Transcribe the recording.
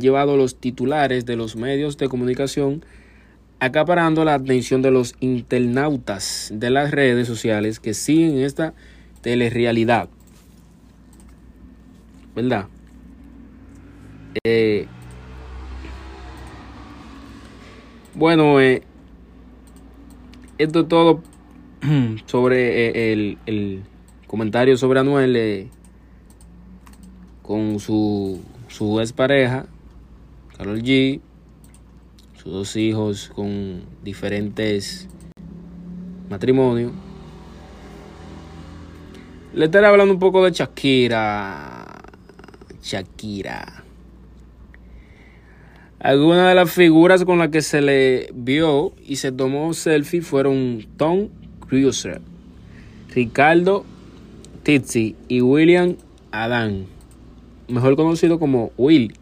llevado los titulares de los medios de comunicación, acaparando la atención de los internautas de las redes sociales que siguen esta telerrealidad. ¿Verdad? Eh, bueno, eh, esto es todo sobre eh, el, el, comentario sobre Anuel con su, su pareja Carol G, sus dos hijos con diferentes matrimonios. Le estaré hablando un poco de Shakira. Shakira. Algunas de las figuras con las que se le vio y se tomó selfie fueron Tom Cruiser, Ricardo Tizzi y William Adán, mejor conocido como Will.